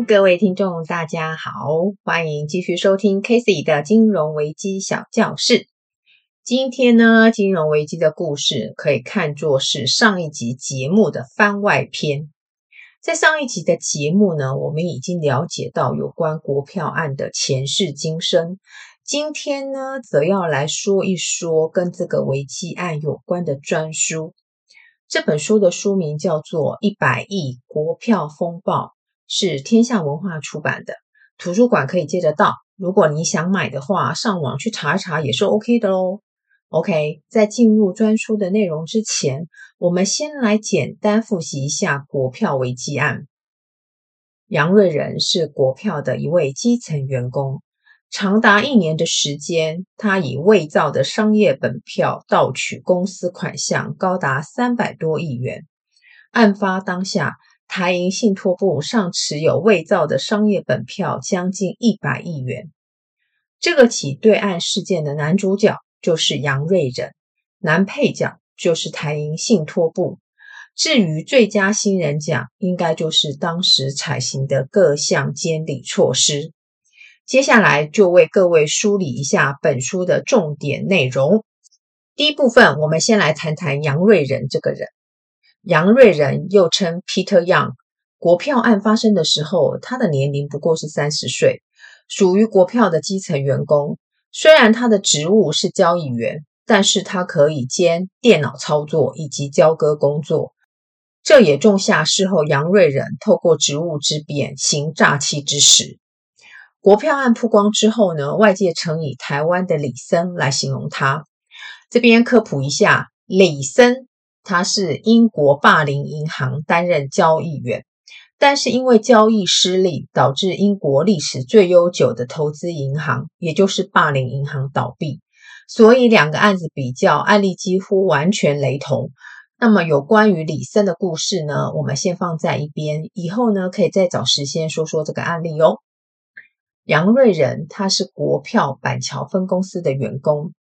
各位听众，大家好，欢迎继续收听 Casey 的金融危机小教室。今天呢，金融危机的故事可以看作是上一集节目的番外篇。在上一集的节目呢，我们已经了解到有关国票案的前世今生。今天呢，则要来说一说跟这个危机案有关的专书。这本书的书名叫做《一百亿国票风暴》，是天下文化出版的，图书馆可以借得到。如果你想买的话，上网去查一查也是 OK 的喽。OK，在进入专书的内容之前，我们先来简单复习一下国票危机案。杨瑞仁是国票的一位基层员工。长达一年的时间，他以伪造的商业本票盗取公司款项高达三百多亿元。案发当下，台银信托部尚持有伪造的商业本票将近一百亿元。这个起对案事件的男主角就是杨瑞仁，男配角就是台银信托部。至于最佳新人奖，应该就是当时采行的各项监理措施。接下来就为各位梳理一下本书的重点内容。第一部分，我们先来谈谈杨瑞仁这个人。杨瑞仁又称 Peter Yang，国票案发生的时候，他的年龄不过是三十岁，属于国票的基层员工。虽然他的职务是交易员，但是他可以兼电脑操作以及交割工作。这也种下事后杨瑞仁透过职务之便行诈欺之实。国票案曝光之后呢，外界曾以台湾的李森来形容他。这边科普一下，李森他是英国霸凌银行担任交易员，但是因为交易失利，导致英国历史最悠久的投资银行，也就是霸凌银行倒闭。所以两个案子比较，案例几乎完全雷同。那么有关于李森的故事呢，我们先放在一边，以后呢可以再找时间说说这个案例哦。杨瑞仁他是国票板桥分公司的员工，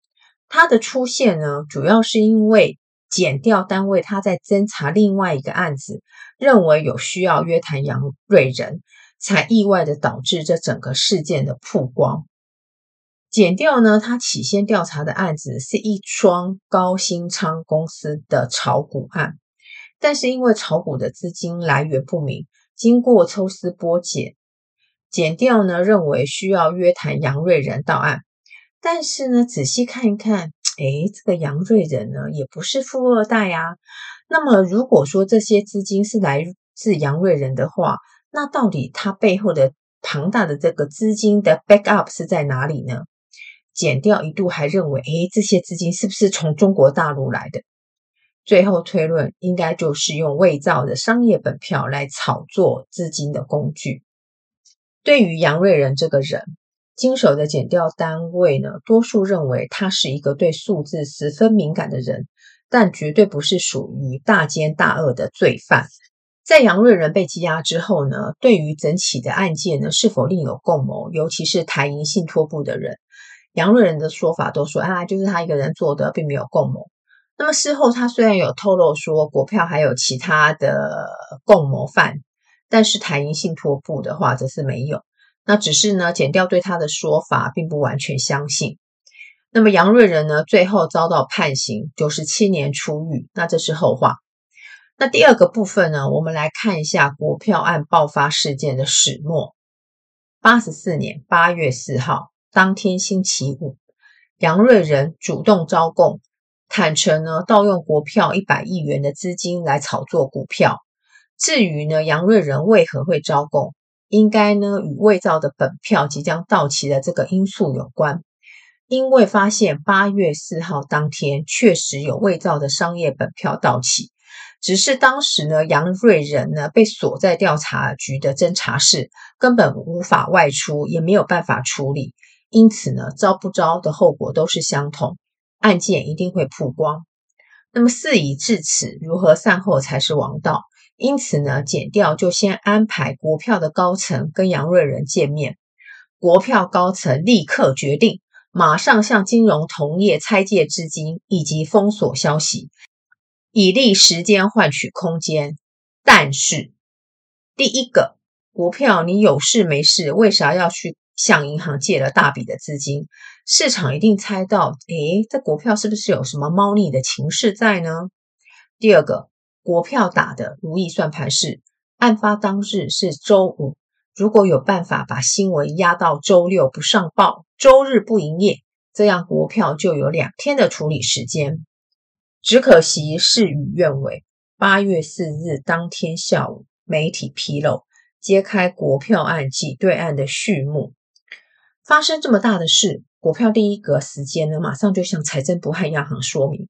他的出现呢，主要是因为检调单位他在侦查另外一个案子，认为有需要约谈杨瑞仁，才意外的导致这整个事件的曝光。检调呢，他起先调查的案子是一桩高新昌公司的炒股案，但是因为炒股的资金来源不明，经过抽丝剥茧。检调呢，认为需要约谈杨瑞仁到案，但是呢，仔细看一看，诶，这个杨瑞仁呢也不是富二代啊。那么如果说这些资金是来自杨瑞仁的话，那到底他背后的庞大的这个资金的 backup 是在哪里呢？减掉一度还认为，诶，这些资金是不是从中国大陆来的？最后推论，应该就是用伪造的商业本票来炒作资金的工具。对于杨瑞仁这个人，经手的检调单位呢，多数认为他是一个对数字十分敏感的人，但绝对不是属于大奸大恶的罪犯。在杨瑞仁被羁押之后呢，对于整起的案件呢，是否另有共谋，尤其是台银信托部的人，杨瑞仁的说法都说啊，就是他一个人做的，并没有共谋。那么事后他虽然有透露说，国票还有其他的共谋犯。但是台银信托部的话则是没有，那只是呢，剪掉对他的说法并不完全相信。那么杨瑞仁呢，最后遭到判刑，九十七年出狱，那这是后话。那第二个部分呢，我们来看一下国票案爆发事件的始末。八十四年八月四号，当天星期五，杨瑞仁主动招供，坦承呢，盗用国票一百亿元的资金来炒作股票。至于呢，杨瑞仁为何会招供，应该呢与伪造的本票即将到期的这个因素有关。因为发现八月四号当天确实有伪造的商业本票到期，只是当时呢杨瑞仁呢被锁在调查局的侦查室，根本无法外出，也没有办法处理，因此呢招不招的后果都是相同，案件一定会曝光。那么事已至此，如何善后才是王道。因此呢，减掉就先安排国票的高层跟杨瑞仁见面。国票高层立刻决定，马上向金融同业拆借资金以及封锁消息，以利时间换取空间。但是，第一个股票你有事没事，为啥要去向银行借了大笔的资金？市场一定猜到，诶，这股票是不是有什么猫腻的情势在呢？第二个，国票打的如意算盘是，案发当日是周五，如果有办法把新闻压到周六不上报，周日不营业，这样国票就有两天的处理时间。只可惜事与愿违，八月四日当天下午，媒体披露。揭开国票案挤兑案的序幕，发生这么大的事，国票第一个时间呢，马上就向财政部和央行说明。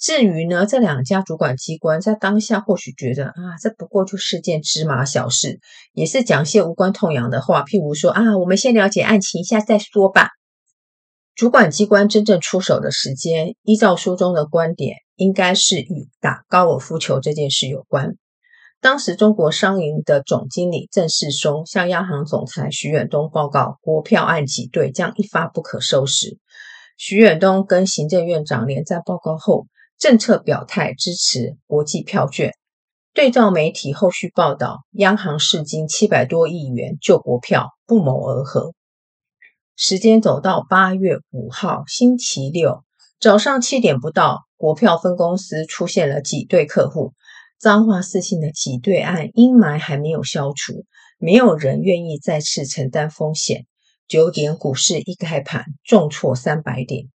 至于呢，这两家主管机关在当下或许觉得啊，这不过就是件芝麻小事，也是讲些无关痛痒的话，譬如说啊，我们先了解案情一下再说吧。主管机关真正出手的时间，依照书中的观点，应该是与打高尔夫球这件事有关。当时，中国商银的总经理郑世松向央行总裁徐远东报告，国票案挤兑将一发不可收拾。徐远东跟行政院长联赞报告后，政策表态支持国际票券。对照媒体后续报道，央行释金七百多亿元救国票，不谋而合。时间走到八月五号星期六早上七点不到，国票分公司出现了挤兑客户。彰化四信的挤兑案阴霾还没有消除，没有人愿意再次承担风险。九点股市一开盘重挫三百点。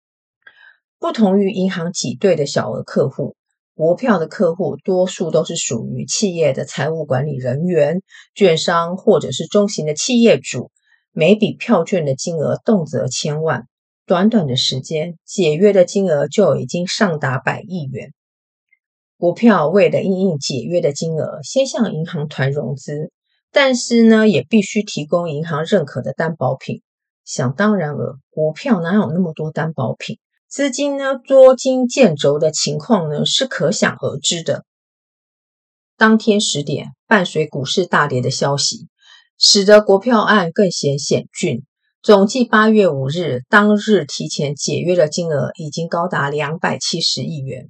不同于银行挤兑的小额客户，国票的客户多数都是属于企业的财务管理人员、券商或者是中型的企业主，每笔票券的金额动辄千万，短短的时间解约的金额就已经上达百亿元。国票为了应应解约的金额，先向银行团融资，但是呢，也必须提供银行认可的担保品。想当然尔，国票哪有那么多担保品？资金呢，捉襟见肘的情况呢，是可想而知的。当天十点，伴随股市大跌的消息，使得国票案更显险峻。总计八月五日当日提前解约的金额已经高达两百七十亿元。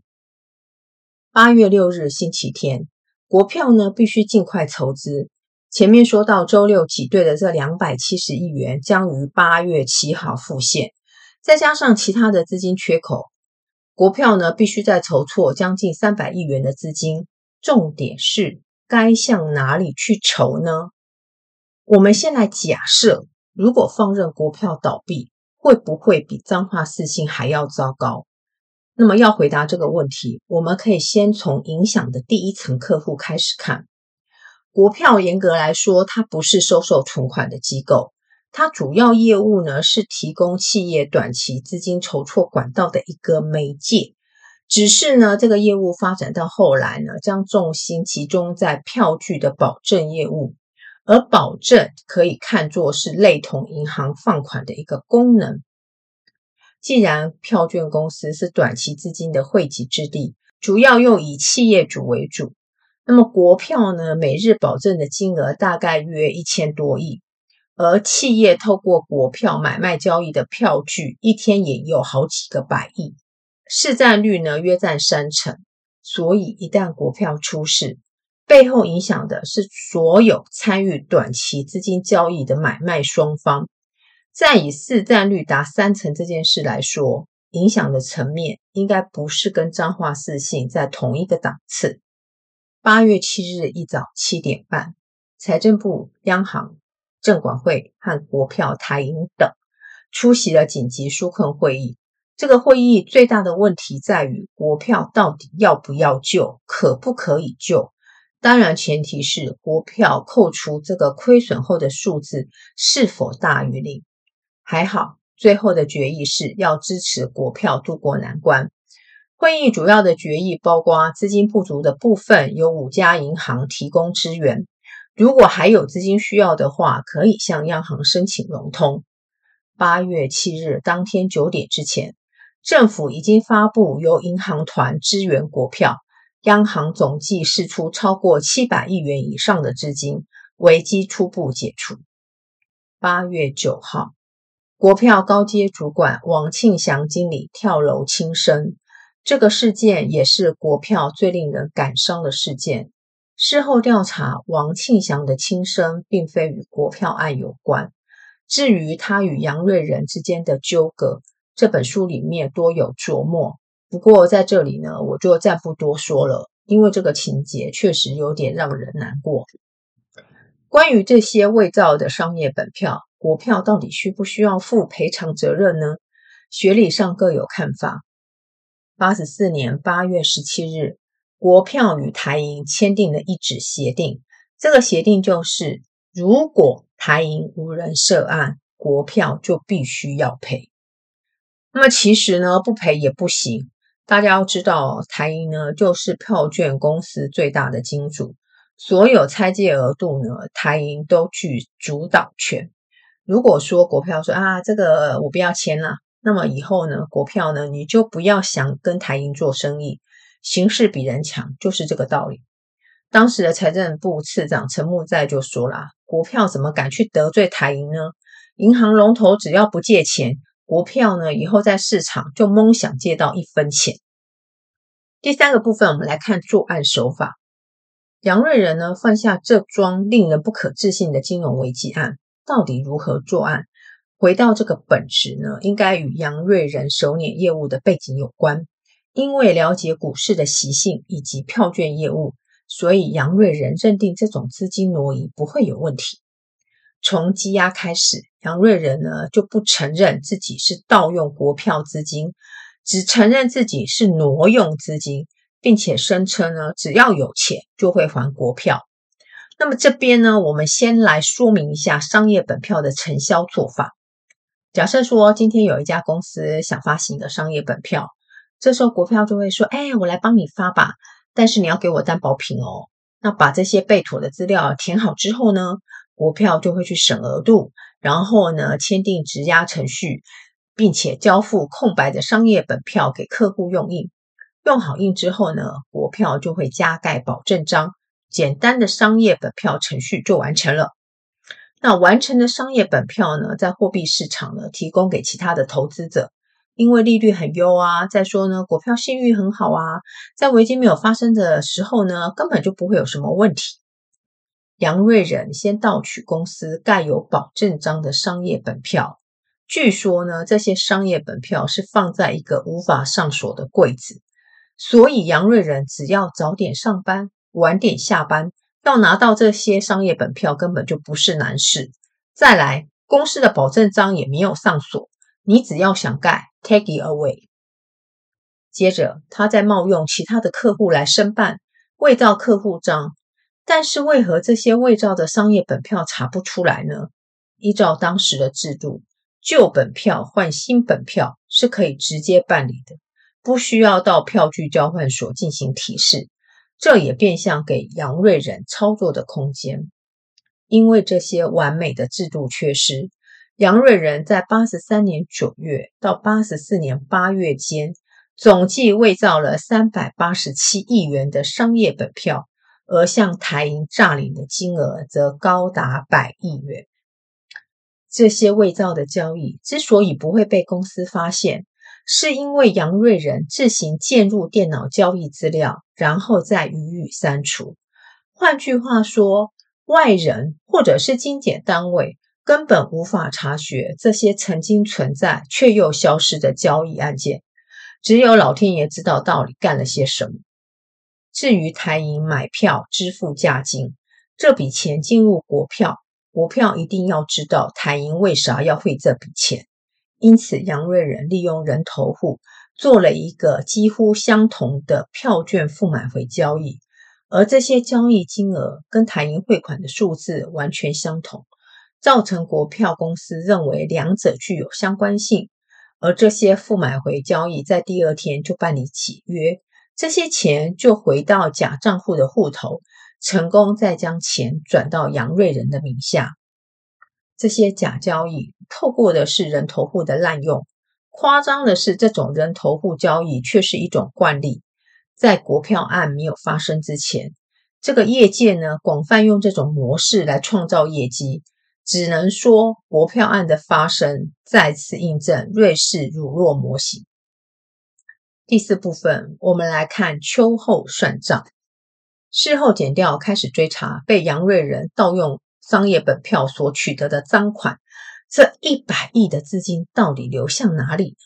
八月六日星期天，国票呢必须尽快筹资。前面说到周六挤兑的这两百七十亿元将于八月七号复现，再加上其他的资金缺口，国票呢必须再筹措将近三百亿元的资金。重点是该向哪里去筹呢？我们先来假设，如果放任国票倒闭，会不会比彰化四信还要糟糕？那么要回答这个问题，我们可以先从影响的第一层客户开始看。国票严格来说，它不是收受存款的机构，它主要业务呢是提供企业短期资金筹措管道的一个媒介。只是呢，这个业务发展到后来呢，将重心集中在票据的保证业务，而保证可以看作是类同银行放款的一个功能。既然票券公司是短期资金的汇集之地，主要又以企业主为主，那么国票呢，每日保证的金额大概约一千多亿，而企业透过国票买卖交易的票据，一天也有好几个百亿，市占率呢约占三成，所以一旦国票出事，背后影响的是所有参与短期资金交易的买卖双方。再以市占率达三成这件事来说，影响的层面应该不是跟彰化四信在同一个档次。八月七日一早七点半，财政部、央行、证管会和国票台银等出席了紧急纾困会议。这个会议最大的问题在于，国票到底要不要救，可不可以救？当然，前提是国票扣除这个亏损后的数字是否大于零。还好，最后的决议是要支持国票渡过难关。会议主要的决议包括资金不足的部分，由五家银行提供支援。如果还有资金需要的话，可以向央行申请融通。八月七日当天九点之前，政府已经发布由银行团支援国票，央行总计释出超过七百亿元以上的资金，危机初步解除。八月九号。国票高阶主管王庆祥经理跳楼轻生，这个事件也是国票最令人感伤的事件。事后调查，王庆祥的轻生并非与国票案有关。至于他与杨瑞仁之间的纠葛，这本书里面多有琢磨。不过在这里呢，我就暂不多说了，因为这个情节确实有点让人难过。关于这些伪造的商业本票，国票到底需不需要负赔偿责任呢？学理上各有看法。八十四年八月十七日，国票与台银签订了一纸协定。这个协定就是，如果台银无人涉案，国票就必须要赔。那么其实呢，不赔也不行。大家要知道，台银呢就是票券公司最大的金主，所有拆借额度呢，台银都具主导权。如果说国票说啊，这个我不要签了。那么以后呢，国票呢，你就不要想跟台银做生意，形势比人强，就是这个道理。当时的财政部次长陈木在就说了：“国票怎么敢去得罪台银呢？银行龙头只要不借钱，国票呢以后在市场就蒙想借到一分钱。”第三个部分，我们来看作案手法。杨瑞仁呢犯下这桩令人不可置信的金融危机案，到底如何作案？回到这个本质呢，应该与杨瑞仁手拈业务的背景有关。因为了解股市的习性以及票券业务，所以杨瑞仁认定这种资金挪移不会有问题。从羁押开始，杨瑞仁呢就不承认自己是盗用国票资金，只承认自己是挪用资金，并且声称呢只要有钱就会还国票。那么这边呢，我们先来说明一下商业本票的承销做法。假设说今天有一家公司想发行一个商业本票，这时候国票就会说：“哎，我来帮你发吧，但是你要给我担保品哦。”那把这些备妥的资料填好之后呢，国票就会去审额度，然后呢签订质押程序，并且交付空白的商业本票给客户用印。用好印之后呢，国票就会加盖保证章，简单的商业本票程序就完成了。那完成的商业本票呢，在货币市场呢，提供给其他的投资者，因为利率很优啊。再说呢，股票信誉很好啊，在危机没有发生的时候呢，根本就不会有什么问题。杨瑞仁先盗取公司盖有保证章的商业本票，据说呢，这些商业本票是放在一个无法上锁的柜子，所以杨瑞仁只要早点上班，晚点下班。要拿到这些商业本票根本就不是难事。再来，公司的保证章也没有上锁，你只要想盖，take it away。接着，他在冒用其他的客户来申办伪造客户章，但是为何这些伪造的商业本票查不出来呢？依照当时的制度，旧本票换新本票是可以直接办理的，不需要到票据交换所进行提示。这也变相给杨瑞仁操作的空间，因为这些完美的制度缺失，杨瑞仁在八十三年九月到八十四年八月间，总计伪造了三百八十七亿元的商业本票，而向台银诈领的金额则高达百亿元。这些伪造的交易之所以不会被公司发现，是因为杨瑞仁自行键入电脑交易资料，然后再予以删除。换句话说，外人或者是金检单位根本无法察觉这些曾经存在却又消失的交易案件。只有老天爷知道到底干了些什么。至于台银买票支付价金，这笔钱进入国票，国票一定要知道台银为啥要汇这笔钱。因此，杨瑞仁利用人头户做了一个几乎相同的票券付买回交易，而这些交易金额跟台银汇款的数字完全相同，造成国票公司认为两者具有相关性，而这些复买回交易在第二天就办理解约，这些钱就回到假账户的户头，成功再将钱转到杨瑞仁的名下。这些假交易透过的是人头户的滥用，夸张的是，这种人头户交易却是一种惯例。在国票案没有发生之前，这个业界呢广泛用这种模式来创造业绩。只能说，国票案的发生再次印证瑞士乳酪模型。第四部分，我们来看秋后算账。事后检调开始追查被杨瑞仁盗用商业本票所取得的赃款，这一百亿的资金到底流向哪里？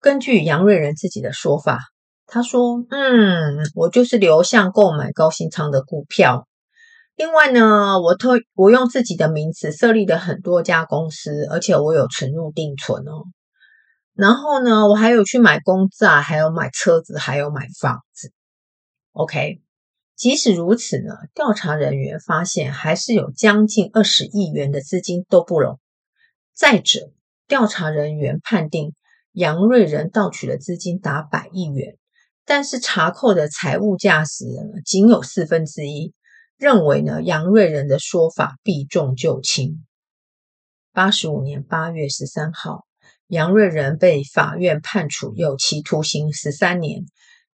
根据杨瑞仁自己的说法，他说：“嗯，我就是流向购买高新昌的股票。另外呢，我特我用自己的名字设立了很多家公司，而且我有存入定存哦。然后呢，我还有去买公债，还有买车子，还有买房子。OK。”即使如此呢，调查人员发现还是有将近二十亿元的资金都不拢。再者，调查人员判定杨瑞仁盗取的资金达百亿元，但是查扣的财务价值仅有四分之一，认为呢杨瑞仁的说法避重就轻。八十五年八月十三号，杨瑞仁被法院判处有期徒刑十三年，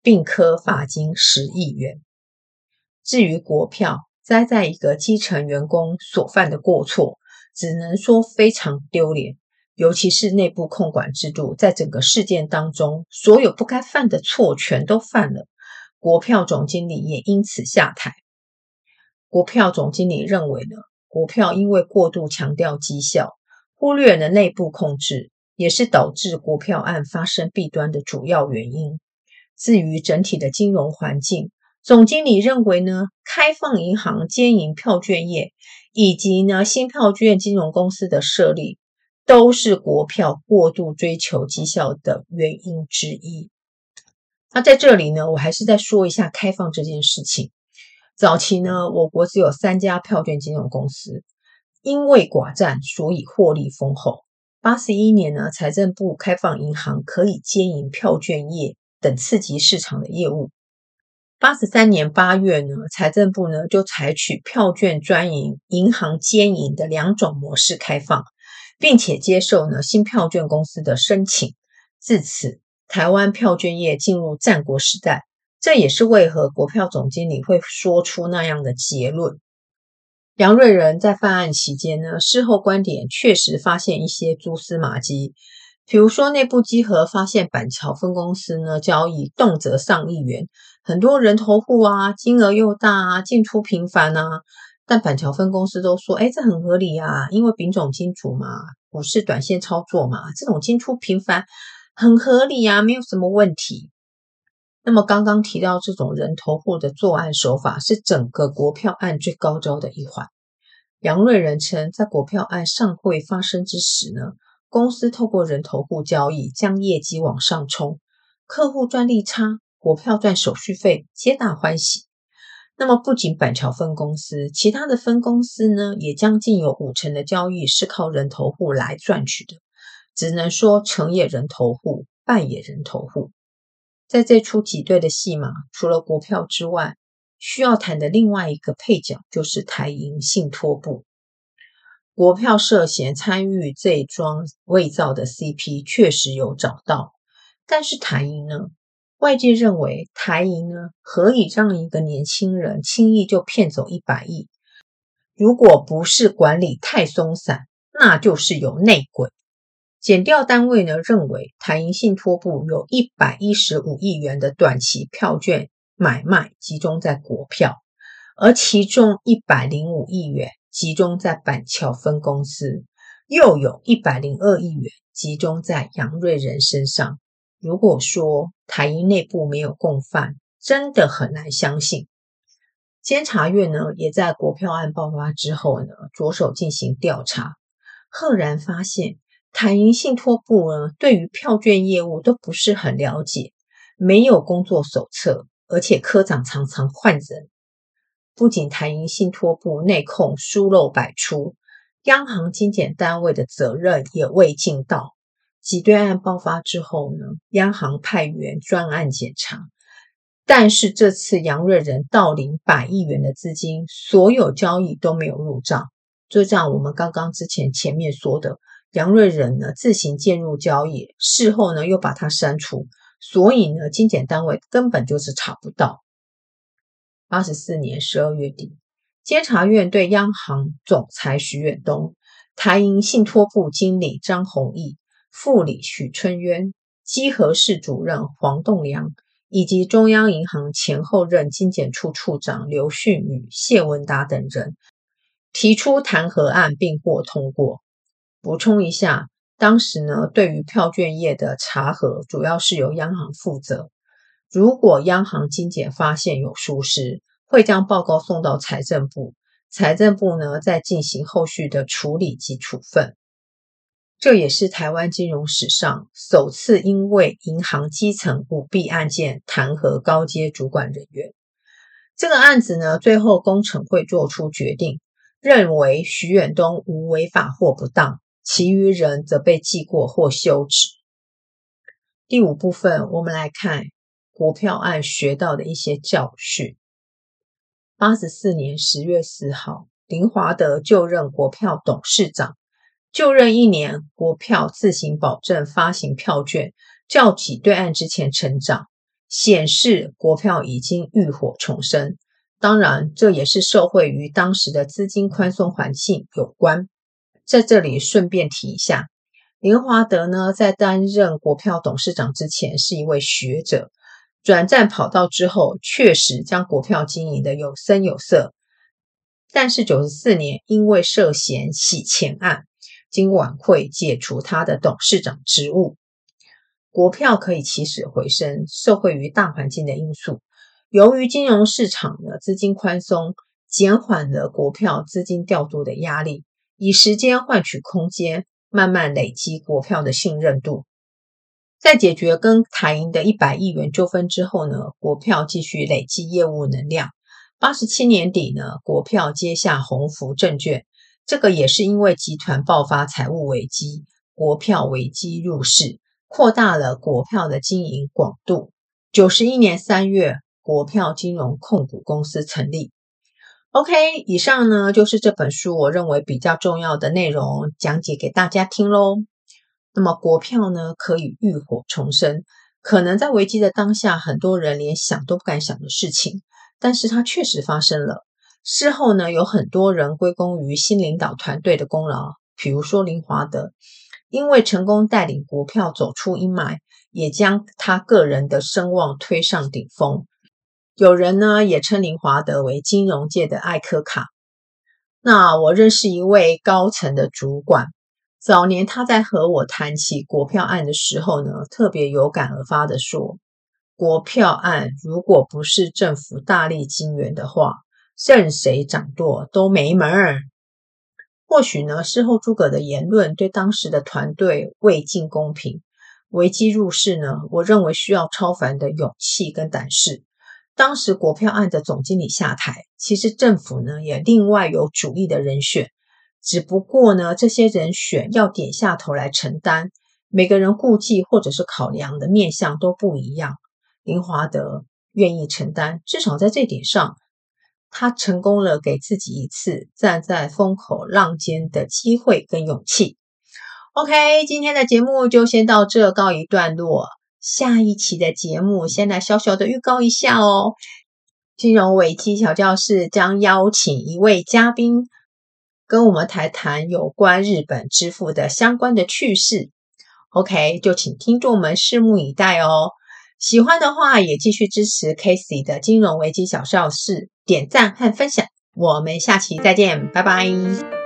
并科罚金十亿元。至于国票栽在一个基层员工所犯的过错，只能说非常丢脸。尤其是内部控管制度，在整个事件当中，所有不该犯的错全都犯了。国票总经理也因此下台。国票总经理认为呢，国票因为过度强调绩效，忽略了内部控制，也是导致国票案发生弊端的主要原因。至于整体的金融环境，总经理认为呢，开放银行兼营票券业，以及呢新票券金融公司的设立，都是国票过度追求绩效的原因之一。那在这里呢，我还是再说一下开放这件事情。早期呢，我国只有三家票券金融公司，因为寡占，所以获利丰厚。八十一年呢，财政部开放银行可以兼营票券业等刺激市场的业务。八十三年八月呢，财政部呢就采取票券专营、银行兼营的两种模式开放，并且接受呢新票券公司的申请。自此，台湾票券业进入战国时代。这也是为何国票总经理会说出那样的结论。杨瑞仁在犯案期间呢，事后观点确实发现一些蛛丝马迹。比如说，内部稽核发现板桥分公司呢交易动辄上亿元，很多人头户啊，金额又大啊，进出频繁啊。但板桥分公司都说，哎，这很合理啊，因为丙种金主嘛，股市短线操作嘛，这种进出频繁很合理啊，没有什么问题。那么刚刚提到这种人头户的作案手法，是整个国票案最高招的一环。杨瑞仁称，在国票案尚未发生之时呢。公司透过人头户交易，将业绩往上冲，客户赚利差，国票赚手续费，皆大欢喜。那么，不仅板桥分公司，其他的分公司呢，也将近有五成的交易是靠人头户来赚取的。只能说成也人头户，败也人头户。在这出挤兑的戏码，除了国票之外，需要谈的另外一个配角就是台银信托部。国票涉嫌参与这桩伪造的 CP，确实有找到，但是台银呢？外界认为台银呢，何以让一个年轻人轻易就骗走一百亿？如果不是管理太松散，那就是有内鬼。检调单位呢认为，台银信托部有一百一十五亿元的短期票券买卖集中在国票，而其中一百零五亿元。集中在板桥分公司，又有一百零二亿元集中在杨瑞仁身上。如果说台银内部没有共犯，真的很难相信。监察院呢，也在国票案爆发之后呢，着手进行调查，赫然发现台银信托部呢，对于票券业务都不是很了解，没有工作手册，而且科长常常换人。不仅台银信托部内控疏漏百出，央行精简单位的责任也未尽到。挤兑案爆发之后呢，央行派员专案检查，但是这次杨瑞仁盗领百亿元的资金，所有交易都没有入账。就像我们刚刚之前前面说的，杨瑞仁呢自行介入交易，事后呢又把它删除，所以呢金检单位根本就是查不到。八十四年十二月底，监察院对央行总裁徐远东、台银信托部经理张弘毅、副理许春渊、稽核室主任黄栋梁以及中央银行前后任金检处处长刘旭宇、谢文达等人提出弹劾案，并获通过。补充一下，当时呢，对于票券业的查核，主要是由央行负责。如果央行金检发现有疏失，会将报告送到财政部，财政部呢再进行后续的处理及处分。这也是台湾金融史上首次因为银行基层舞弊案件弹劾高阶主管人员。这个案子呢，最后公惩会做出决定，认为徐远东无违法或不当，其余人则被记过或休职。第五部分，我们来看国票案学到的一些教训。八十四年十月四号，林华德就任国票董事长。就任一年，国票自行保证发行票券，较起对案之前成长，显示国票已经浴火重生。当然，这也是受惠于当时的资金宽松环境有关。在这里顺便提一下，林华德呢，在担任国票董事长之前是一位学者，转战跑道之后，确实将国票经营的有声有色。但是九十四年，因为涉嫌洗钱案。经晚会解除他的董事长职务，国票可以起死回生，受惠于大环境的因素。由于金融市场的资金宽松，减缓了国票资金调度的压力，以时间换取空间，慢慢累积国票的信任度。在解决跟台银的一百亿元纠纷之后呢，国票继续累积业务能量。八十七年底呢，国票接下鸿福证券。这个也是因为集团爆发财务危机，国票危机入市，扩大了国票的经营广度。九十一年三月，国票金融控股公司成立。OK，以上呢就是这本书我认为比较重要的内容，讲解给大家听喽。那么国票呢可以浴火重生，可能在危机的当下，很多人连想都不敢想的事情，但是它确实发生了。事后呢，有很多人归功于新领导团队的功劳，比如说林华德，因为成功带领国票走出阴霾，也将他个人的声望推上顶峰。有人呢也称林华德为金融界的艾柯卡。那我认识一位高层的主管，早年他在和我谈起国票案的时候呢，特别有感而发的说：“国票案如果不是政府大力金援的话。”任谁掌舵都没门儿。或许呢，事后诸葛的言论对当时的团队未尽公平。危机入市呢，我认为需要超凡的勇气跟胆识。当时国票案的总经理下台，其实政府呢也另外有主力的人选，只不过呢，这些人选要点下头来承担，每个人顾忌或者是考量的面向都不一样。林华德愿意承担，至少在这点上。他成功了，给自己一次站在风口浪尖的机会跟勇气。OK，今天的节目就先到这告一段落。下一期的节目，先来小小的预告一下哦。金融危机小教室将邀请一位嘉宾，跟我们谈谈有关日本支付的相关的趣事。OK，就请听众们拭目以待哦。喜欢的话，也继续支持 Casey 的金融危机小教室。点赞和分享，我们下期再见，拜拜。